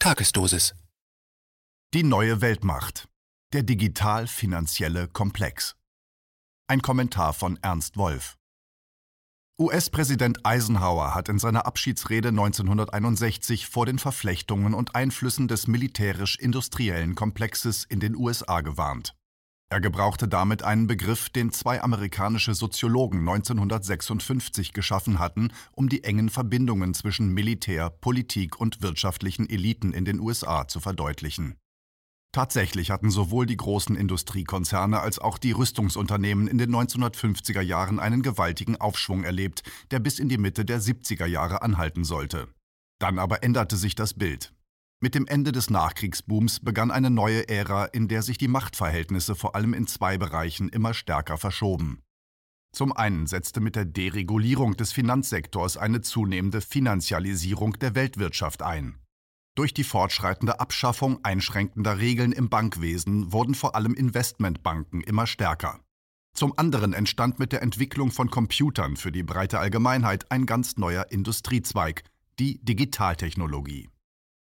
Tagesdosis. Die neue Weltmacht. Der digital-finanzielle Komplex. Ein Kommentar von Ernst Wolf. US-Präsident Eisenhower hat in seiner Abschiedsrede 1961 vor den Verflechtungen und Einflüssen des militärisch-industriellen Komplexes in den USA gewarnt. Er gebrauchte damit einen Begriff, den zwei amerikanische Soziologen 1956 geschaffen hatten, um die engen Verbindungen zwischen Militär, Politik und wirtschaftlichen Eliten in den USA zu verdeutlichen. Tatsächlich hatten sowohl die großen Industriekonzerne als auch die Rüstungsunternehmen in den 1950er Jahren einen gewaltigen Aufschwung erlebt, der bis in die Mitte der 70er Jahre anhalten sollte. Dann aber änderte sich das Bild. Mit dem Ende des Nachkriegsbooms begann eine neue Ära, in der sich die Machtverhältnisse vor allem in zwei Bereichen immer stärker verschoben. Zum einen setzte mit der Deregulierung des Finanzsektors eine zunehmende Finanzialisierung der Weltwirtschaft ein. Durch die fortschreitende Abschaffung einschränkender Regeln im Bankwesen wurden vor allem Investmentbanken immer stärker. Zum anderen entstand mit der Entwicklung von Computern für die breite Allgemeinheit ein ganz neuer Industriezweig, die Digitaltechnologie.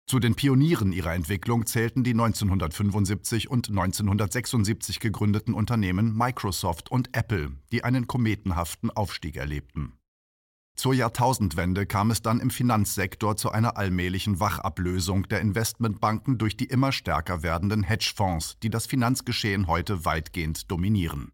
Zu den Pionieren ihrer Entwicklung zählten die 1975 und 1976 gegründeten Unternehmen Microsoft und Apple, die einen kometenhaften Aufstieg erlebten. Zur Jahrtausendwende kam es dann im Finanzsektor zu einer allmählichen Wachablösung der Investmentbanken durch die immer stärker werdenden Hedgefonds, die das Finanzgeschehen heute weitgehend dominieren.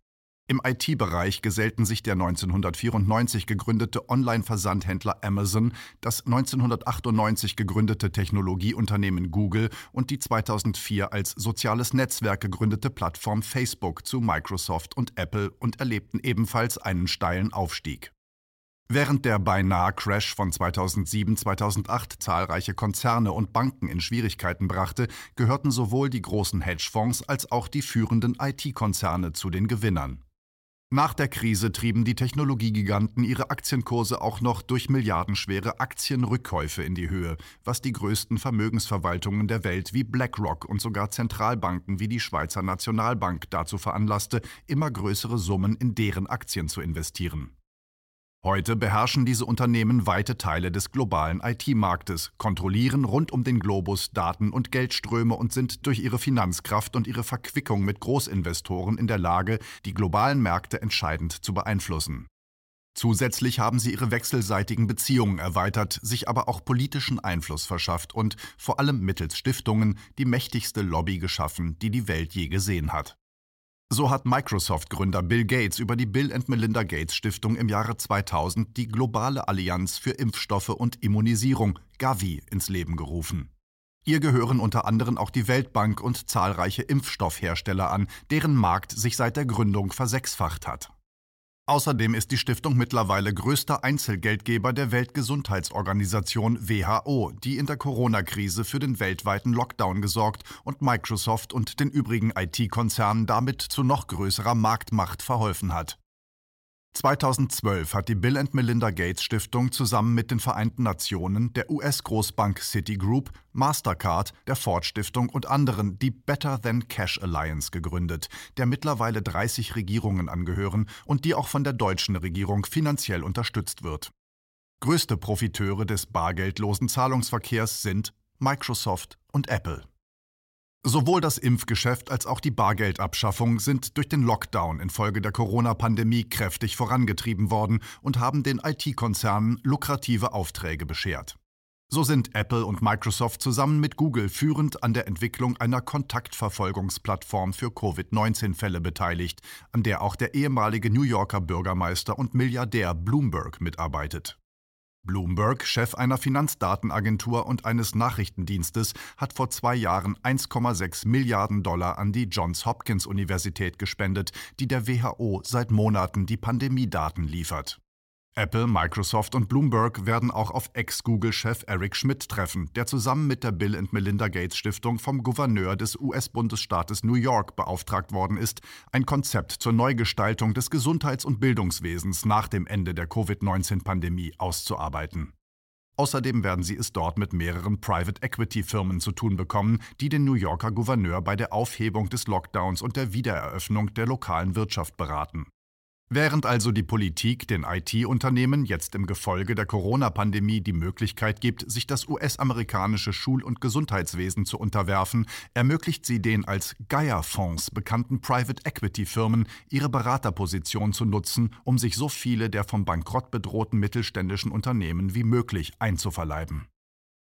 Im IT-Bereich gesellten sich der 1994 gegründete Online-Versandhändler Amazon, das 1998 gegründete Technologieunternehmen Google und die 2004 als soziales Netzwerk gegründete Plattform Facebook zu Microsoft und Apple und erlebten ebenfalls einen steilen Aufstieg. Während der beinahe Crash von 2007-2008 zahlreiche Konzerne und Banken in Schwierigkeiten brachte, gehörten sowohl die großen Hedgefonds als auch die führenden IT-Konzerne zu den Gewinnern. Nach der Krise trieben die Technologiegiganten ihre Aktienkurse auch noch durch milliardenschwere Aktienrückkäufe in die Höhe, was die größten Vermögensverwaltungen der Welt wie BlackRock und sogar Zentralbanken wie die Schweizer Nationalbank dazu veranlasste, immer größere Summen in deren Aktien zu investieren. Heute beherrschen diese Unternehmen weite Teile des globalen IT-Marktes, kontrollieren rund um den Globus Daten und Geldströme und sind durch ihre Finanzkraft und ihre Verquickung mit Großinvestoren in der Lage, die globalen Märkte entscheidend zu beeinflussen. Zusätzlich haben sie ihre wechselseitigen Beziehungen erweitert, sich aber auch politischen Einfluss verschafft und, vor allem mittels Stiftungen, die mächtigste Lobby geschaffen, die die Welt je gesehen hat. So hat Microsoft-Gründer Bill Gates über die Bill and Melinda Gates Stiftung im Jahre 2000 die Globale Allianz für Impfstoffe und Immunisierung, Gavi, ins Leben gerufen. Ihr gehören unter anderem auch die Weltbank und zahlreiche Impfstoffhersteller an, deren Markt sich seit der Gründung versechsfacht hat. Außerdem ist die Stiftung mittlerweile größter Einzelgeldgeber der Weltgesundheitsorganisation WHO, die in der Corona-Krise für den weltweiten Lockdown gesorgt und Microsoft und den übrigen IT-Konzernen damit zu noch größerer Marktmacht verholfen hat. 2012 hat die Bill Melinda Gates Stiftung zusammen mit den Vereinten Nationen, der US-Großbank Citigroup, Mastercard, der Ford Stiftung und anderen die Better Than Cash Alliance gegründet, der mittlerweile 30 Regierungen angehören und die auch von der deutschen Regierung finanziell unterstützt wird. Größte Profiteure des bargeldlosen Zahlungsverkehrs sind Microsoft und Apple. Sowohl das Impfgeschäft als auch die Bargeldabschaffung sind durch den Lockdown infolge der Corona-Pandemie kräftig vorangetrieben worden und haben den IT-Konzernen lukrative Aufträge beschert. So sind Apple und Microsoft zusammen mit Google führend an der Entwicklung einer Kontaktverfolgungsplattform für Covid-19-Fälle beteiligt, an der auch der ehemalige New Yorker Bürgermeister und Milliardär Bloomberg mitarbeitet. Bloomberg, Chef einer Finanzdatenagentur und eines Nachrichtendienstes, hat vor zwei Jahren 1,6 Milliarden Dollar an die Johns Hopkins Universität gespendet, die der WHO seit Monaten die Pandemiedaten liefert. Apple, Microsoft und Bloomberg werden auch auf Ex-Google-Chef Eric Schmidt treffen, der zusammen mit der Bill Melinda Gates Stiftung vom Gouverneur des US-Bundesstaates New York beauftragt worden ist, ein Konzept zur Neugestaltung des Gesundheits- und Bildungswesens nach dem Ende der Covid-19-Pandemie auszuarbeiten. Außerdem werden sie es dort mit mehreren Private Equity Firmen zu tun bekommen, die den New Yorker Gouverneur bei der Aufhebung des Lockdowns und der Wiedereröffnung der lokalen Wirtschaft beraten. Während also die Politik den IT-Unternehmen jetzt im Gefolge der Corona-Pandemie die Möglichkeit gibt, sich das US-amerikanische Schul- und Gesundheitswesen zu unterwerfen, ermöglicht sie den als Gaia-Fonds bekannten Private Equity-Firmen, ihre Beraterposition zu nutzen, um sich so viele der vom Bankrott bedrohten mittelständischen Unternehmen wie möglich einzuverleiben.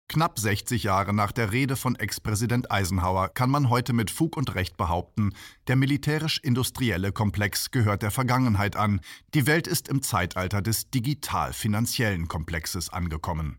Knapp 60 Jahre nach der Rede von Ex-Präsident Eisenhower kann man heute mit Fug und Recht behaupten, der militärisch-industrielle Komplex gehört der Vergangenheit an. Die Welt ist im Zeitalter des digital-finanziellen Komplexes angekommen.